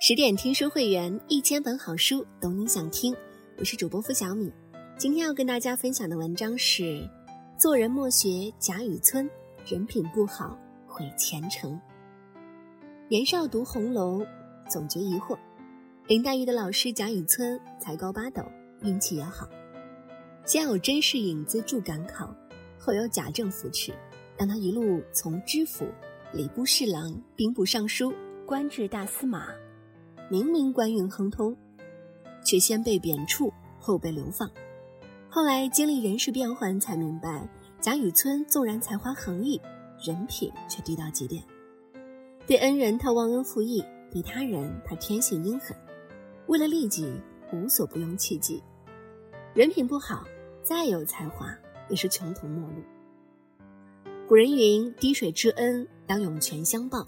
十点听书会员，一千本好书，懂你想听。我是主播付小米，今天要跟大家分享的文章是《做人莫学贾雨村，人品不好毁前程》。年少读红楼，总觉疑惑。林黛玉的老师贾雨村才高八斗，运气也好。先有甄士隐资助赶考，后有贾政扶持，让他一路从知府、礼部侍郎、兵部尚书，官至大司马。明明官运亨通，却先被贬黜，后被流放。后来经历人事变幻，才明白贾雨村纵然才华横溢，人品却低到极点。对恩人他忘恩负义，对他人他天性阴狠，为了利己无所不用其极。人品不好，再有才华也是穷途末路。古人云：“滴水之恩，当涌泉相报。”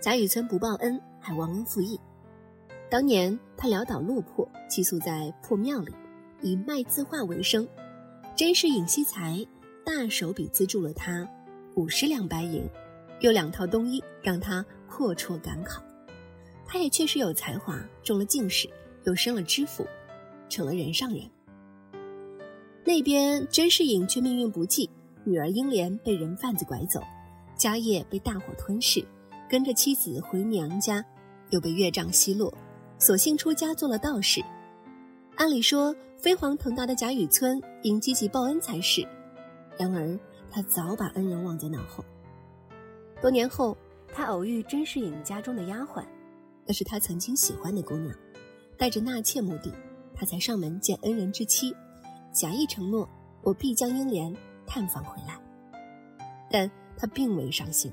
贾雨村不报恩，还忘恩负义。当年他潦倒落魄，寄宿在破庙里，以卖字画为生。甄士隐惜才，大手笔资助了他五十两白银，又两套冬衣，让他阔绰赶考。他也确实有才华，中了进士，又升了知府，成了人上人。那边甄士隐却命运不济，女儿英莲被人贩子拐走，家业被大火吞噬，跟着妻子回娘家，又被岳丈奚落。索性出家做了道士。按理说，飞黄腾达的贾雨村应积极报恩才是，然而他早把恩人忘在脑后。多年后，他偶遇甄士隐家中的丫鬟，那是他曾经喜欢的姑娘，带着纳妾目的，他才上门见恩人之妻，假意承诺我必将英莲探访回来。但他并未上心。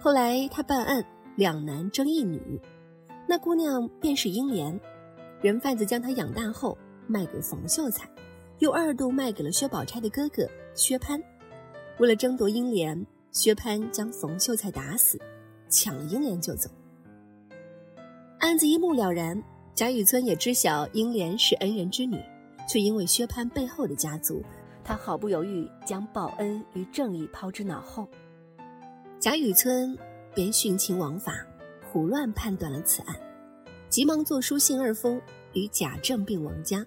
后来他办案，两男争一女。那姑娘便是英莲，人贩子将她养大后卖给冯秀才，又二度卖给了薛宝钗的哥哥薛蟠。为了争夺英莲，薛蟠将冯秀才打死，抢了英莲就走。案子一目了然，贾雨村也知晓英莲是恩人之女，却因为薛蟠背后的家族，他毫不犹豫将报恩与正义抛之脑后。贾雨村便徇情枉法。胡乱判断了此案，急忙作书信二封与贾政并王家，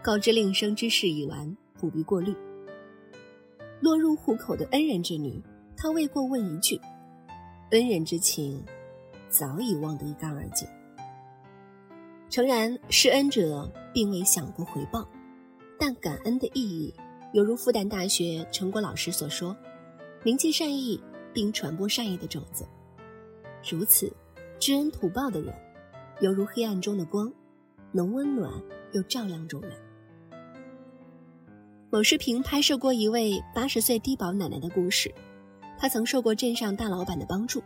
告知令生之事已完，不必过虑。落入户口的恩人之女，他未过问一句，恩人之情早已忘得一干二净。诚然，施恩者并未想过回报，但感恩的意义，犹如复旦大学陈果老师所说：“铭记善意，并传播善意的种子。”如此。知恩图报的人，犹如黑暗中的光，能温暖又照亮众人。某视频拍摄过一位八十岁低保奶奶的故事，她曾受过镇上大老板的帮助，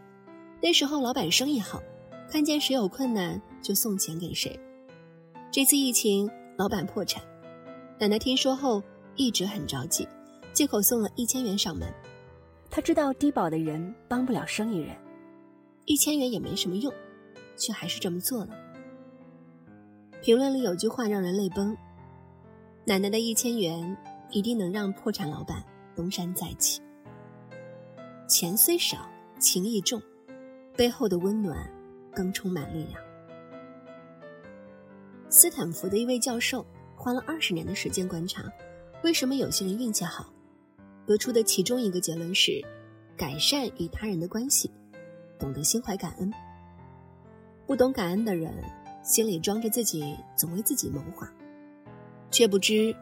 那时候老板生意好，看见谁有困难就送钱给谁。这次疫情，老板破产，奶奶听说后一直很着急，借口送了一千元上门。她知道低保的人帮不了生意人。一千元也没什么用，却还是这么做了。评论里有句话让人泪崩：“奶奶的一千元一定能让破产老板东山再起。”钱虽少，情义重，背后的温暖更充满力量。斯坦福的一位教授花了二十年的时间观察，为什么有些人运气好，得出的其中一个结论是：改善与他人的关系。懂得心怀感恩，不懂感恩的人，心里装着自己总为自己谋划，却不知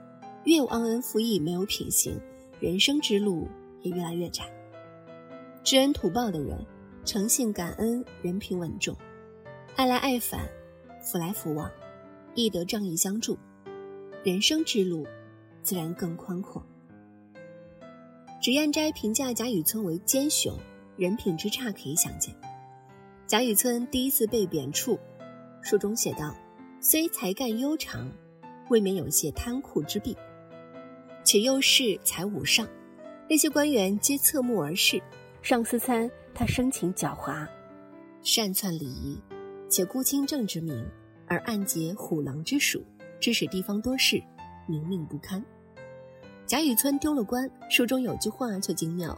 越忘恩负义、没有品行，人生之路也越来越窄。知恩图报的人，诚信感恩，人品稳重，爱来爱返，福来福往，义德仗义相助，人生之路自然更宽阔。脂砚斋评价贾雨村为奸雄。人品之差可以想见。贾雨村第一次被贬黜，书中写道：“虽才干悠长，未免有些贪酷之弊，且又是才武上，那些官员皆侧目而视。上司参他生情狡猾，擅篡礼仪，且孤清正之名，而暗结虎狼之属，致使地方多事，民命不堪。”贾雨村丢了官，书中有句话却精妙。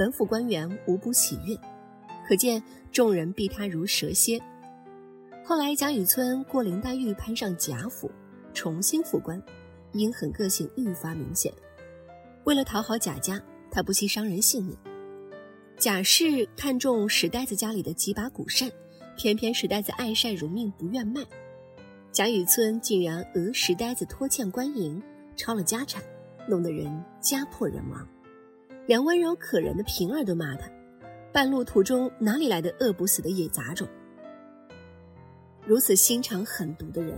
本府官员无不喜悦，可见众人避他如蛇蝎。后来贾雨村过林黛玉攀上贾府，重新复官，阴狠个性愈发明显。为了讨好贾家，他不惜伤人性命。贾氏看中石呆子家里的几把古扇，偏偏石呆子爱扇如命，不愿卖。贾雨村竟然讹石呆子拖欠官银，抄了家产，弄得人家破人亡。连温柔可人的平儿都骂他，半路途中哪里来的饿不死的野杂种？如此心肠狠毒的人，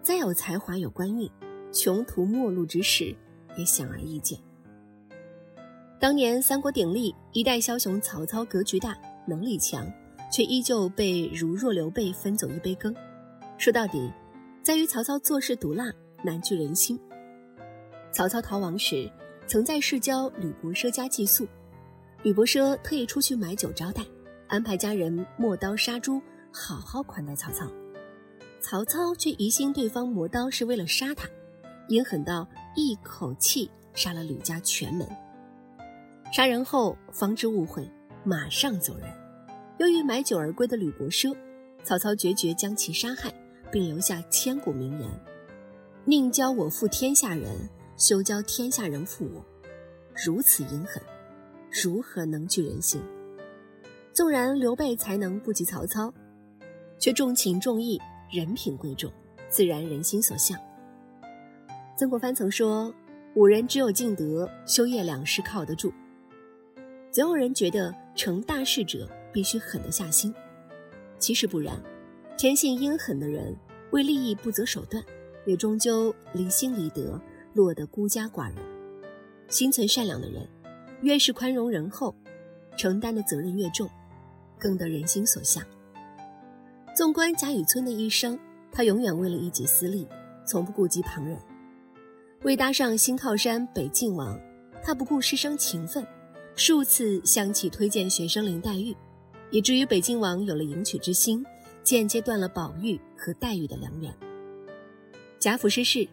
再有才华有官运，穷途末路之时，也显而易见。当年三国鼎立，一代枭雄曹操格局大，能力强，却依旧被如若刘备分走一杯羹。说到底，在于曹操做事毒辣，难聚人心。曹操逃亡时，曾在市郊吕伯奢家寄宿，吕伯奢特意出去买酒招待，安排家人磨刀杀猪，好好款待曹操。曹操却疑心对方磨刀是为了杀他，阴狠到一口气杀了吕家全门。杀人后，方知误会，马上走人。由于买酒而归的吕伯奢，曹操决绝将其杀害，并留下千古名言：“宁教我负天下人，休教天下人负我。”如此阴狠，如何能聚人心？纵然刘备才能不及曹操，却重情重义，人品贵重，自然人心所向。曾国藩曾说：“五人只有敬德、修业两事靠得住。”总有人觉得成大事者必须狠得下心，其实不然。天性阴狠的人，为利益不择手段，也终究离心离德，落得孤家寡人。心存善良的人，越是宽容仁厚，承担的责任越重，更得人心所向。纵观贾雨村的一生，他永远为了一己私利，从不顾及旁人。为搭上新靠山北静王，他不顾师生情分。数次向其推荐学生林黛玉，以至于北静王有了迎娶之心，间接断了宝玉和黛玉的良缘。贾府失势，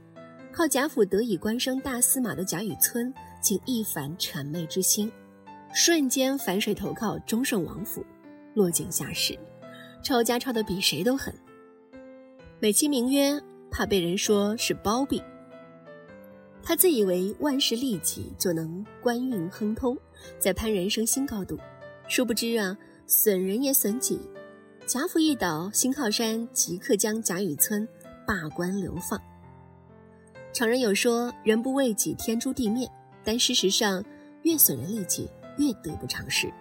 靠贾府得以官升大司马的贾雨村，竟一反谄媚之心，瞬间反水投靠忠顺王府，落井下石，抄家抄得比谁都狠，美其名曰怕被人说是包庇。他自以为万事利己就能官运亨通，再攀人生新高度，殊不知啊，损人也损己。贾府一倒，新靠山即刻将贾雨村罢官流放。常人有说“人不为己，天诛地灭”，但事实上，越损人利己，越得不偿失。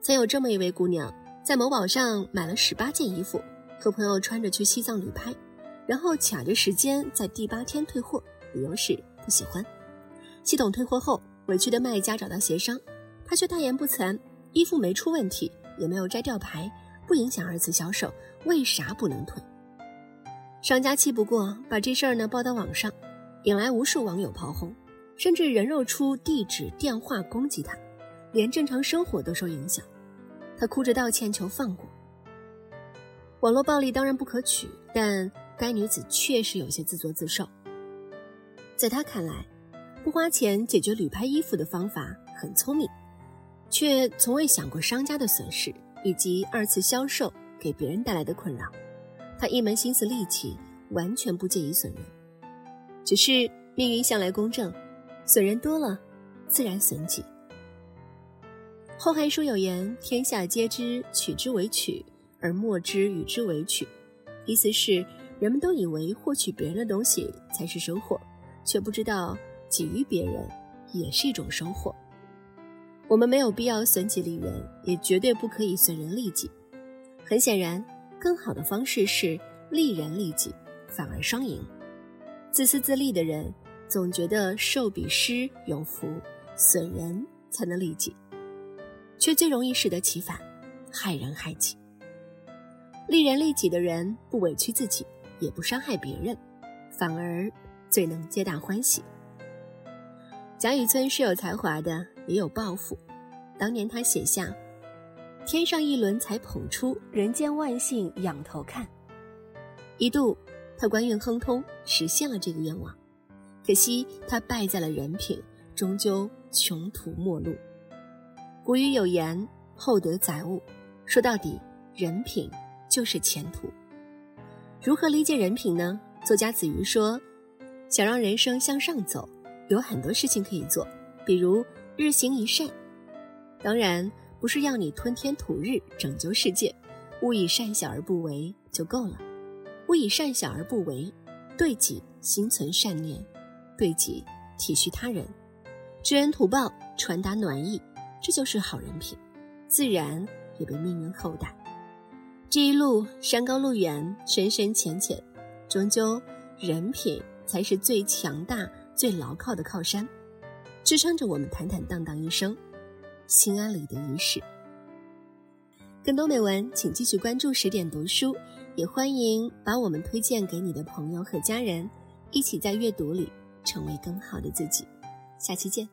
曾有这么一位姑娘，在某宝上买了十八件衣服，和朋友穿着去西藏旅拍，然后卡着时间在第八天退货。理由是不喜欢。系统退货后，委屈的卖家找到协商，他却大言不惭：衣服没出问题，也没有摘吊牌，不影响二次销售，为啥不能退？商家气不过，把这事儿呢报到网上，引来无数网友炮轰，甚至人肉出地址、电话攻击他，连正常生活都受影响。他哭着道歉求放过。网络暴力当然不可取，但该女子确实有些自作自受。在他看来，不花钱解决旅拍衣服的方法很聪明，却从未想过商家的损失以及二次销售给别人带来的困扰。他一门心思利己，完全不介意损人。只是命运向来公正，损人多了，自然损己。《后汉书》有言：“天下皆知取之为取，而莫之与之为取。”意思是人们都以为获取别人的东西才是收获。却不知道给予别人也是一种收获。我们没有必要损己利人，也绝对不可以损人利己。很显然，更好的方式是利人利己，反而双赢。自私自利的人总觉得受比施有福，损人才能利己，却最容易适得其反，害人害己。利人利己的人不委屈自己，也不伤害别人，反而。最能皆大欢喜。贾雨村是有才华的，也有抱负。当年他写下：“天上一轮才捧出，人间万幸仰头看。”一度，他官运亨通，实现了这个愿望。可惜他败在了人品，终究穷途末路。古语有言：“厚德载物。”说到底，人品就是前途。如何理解人品呢？作家子瑜说：“想让人生向上走，有很多事情可以做，比如日行一善。当然，不是要你吞天吐日拯救世界，勿以善小而不为就够了。勿以善小而不为，对己心存善念，对己体恤他人，知恩图报，传达暖意，这就是好人品，自然也被命运厚待。这一路山高路远，深深浅浅。”终究，人品才是最强大、最牢靠的靠山，支撑着我们坦坦荡荡一生，心安理得一世。更多美文，请继续关注十点读书，也欢迎把我们推荐给你的朋友和家人，一起在阅读里成为更好的自己。下期见。